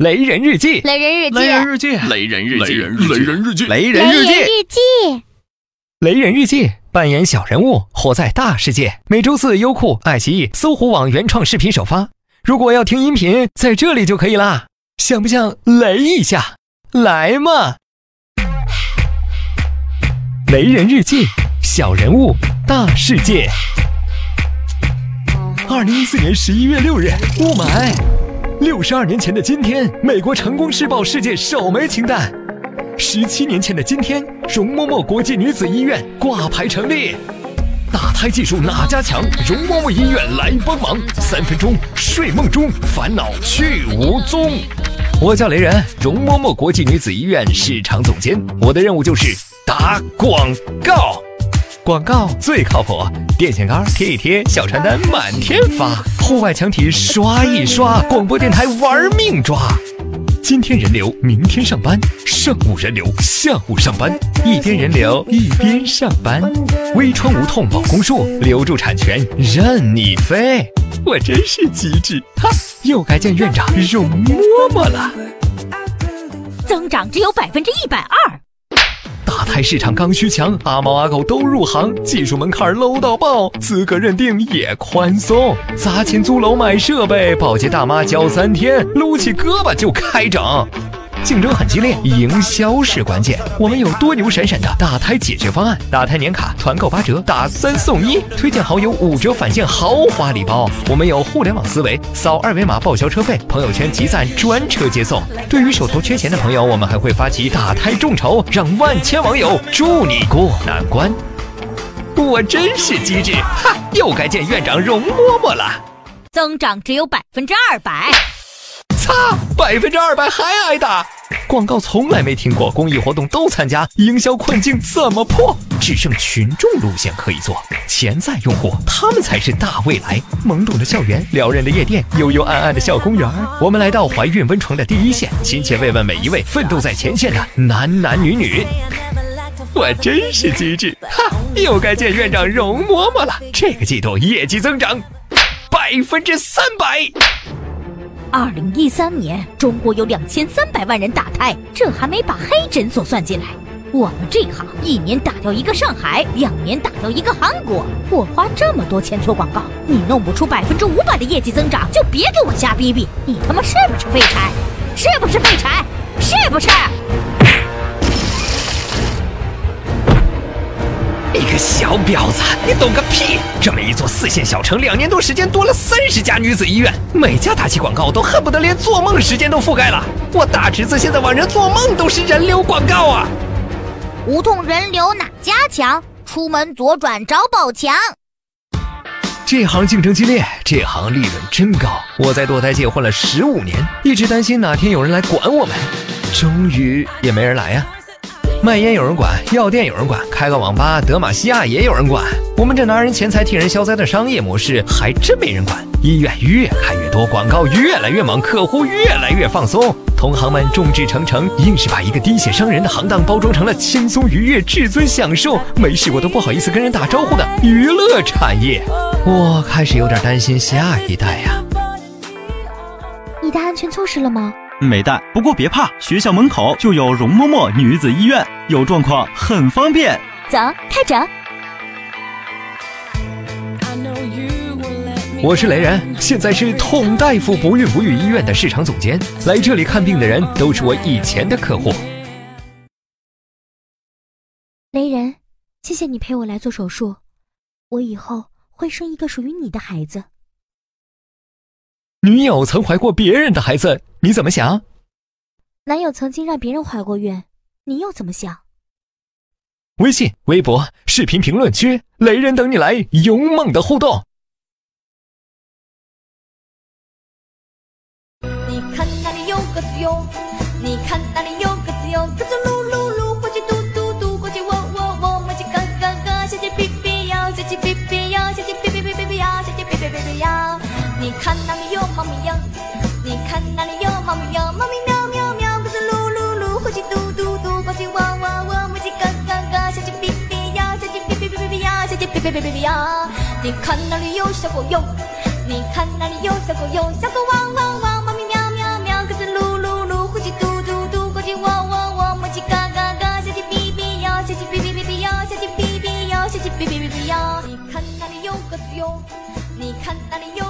雷人日记，雷人日记，雷人日记，雷人日记，雷人日记，雷雷人日记，雷人日记，扮演小人物，活在大世界。每周四，优酷、爱奇艺、搜狐网原创视频首发。如果要听音频，在这里就可以啦。想不想雷一下？来嘛！雷人日记，小人物，大世界。二零一四年十一月六日，雾霾。六十二年前的今天，美国成功试爆世界首枚氢弹。十七年前的今天，容嬷嬷国际女子医院挂牌成立。打胎技术哪家强？容嬷嬷医院来帮忙，三分钟睡梦中烦恼去无踪。我叫雷人，容嬷嬷国际女子医院市场总监。我的任务就是打广告。广告最靠谱，电线杆贴一贴，小传单满天发，户外墙体刷一刷，广播电台玩命抓。今天人流，明天上班，上午人流，下午上班，一边人流一边上班。微创无痛保宫术，留住产权任你飞。我真是机智，哈！又该见院长容嬷嬷了。增长只有百分之一百二。开市场刚需强，阿猫阿狗都入行，技术门槛 low 到爆，资格认定也宽松。砸钱租楼买设备，保洁大妈教三天，撸起胳膊就开整。竞争很激烈，营销是关键。我们有多牛闪闪的打胎解决方案，打胎年卡团购八折，打三送一，推荐好友五折返现豪华礼包。我们有互联网思维，扫二维码报销车费，朋友圈集赞专车接送。对于手头缺钱的朋友，我们还会发起打胎众筹，让万千网友助你过难关。我真是机智，哈！又该见院长容嬷嬷了。增长只有百分之二百。啊，百分之二百还挨打！广告从来没听过，公益活动都参加，营销困境怎么破？只剩群众路线可以做，潜在用户他们才是大未来。懵懂的校园，撩人的夜店，幽幽暗暗的小公园，我们来到怀孕温床的第一线，亲切慰问每一位奋斗在前线的男男女女。我真是机智，哈！又该见院长容嬷嬷了。这个季度业绩增长百分之三百。二零一三年，中国有两千三百万人打胎，这还没把黑诊所算进来。我们这行一年打掉一个上海，两年打掉一个韩国。我花这么多钱做广告，你弄不出百分之五百的业绩增长，就别给我瞎逼逼！你他妈是不是废柴？是不是废柴？是不是？小婊子，你懂个屁！这么一座四线小城，两年多时间多了三十家女子医院，每家打起广告都恨不得连做梦时间都覆盖了。我大侄子现在晚上做梦都是人流广告啊！无痛人流哪家强？出门左转找宝强。这行竞争激烈，这行利润真高。我在堕胎界混了十五年，一直担心哪天有人来管我们，终于也没人来呀、卖烟有人管，药店有人管，开个网吧德玛西亚也有人管。我们这拿人钱财替人消灾的商业模式还真没人管。医院越开越多，广告越来越猛，客户越来越放松。同行们众志成城，硬是把一个滴血伤人的行当包装成了轻松愉悦、至尊享受，没事我都不好意思跟人打招呼的娱乐产业。我开始有点担心下一代呀、你带安全措施了吗？没带。不过别怕，学校门口就有容嬷嬷女子医院，有状况很方便。走，开整。我是雷人，现在是统大夫不孕不育医院的市场总监。来这里看病的人都是我以前的客户。雷人，谢谢你陪我来做手术，我以后会生一个属于你的孩子。女友曾怀过别人的孩子，你怎么想？男友曾经让别人怀过孕，你又怎么想？微信、微博、视频评论区，雷人等你来勇猛的互动。你看那里有个子哟，你看那里有个子哟，你看那里有猫咪呀，你看那里有猫咪呀，猫咪喵喵喵，鸽子噜噜噜，灰鸡嘟嘟嘟，公鸡喔喔喔，母鸡嘎嘎嘎，小鸡哔哔呀，小鸡哔哔哔哔呀，小鸡哔哔哔哔哔呀。你看那里有小狗哟，你看那里有小狗哟，小狗汪汪汪，猫咪喵喵喵，鸽子噜噜噜，灰鸡嘟嘟嘟，公鸡喔喔喔，母鸡嘎嘎嘎，小鸡哔哔呀，小鸡哔哔哔哔呀，小鸡哔哔哔哔呀。你看那里有鸽子哟，你看那里有。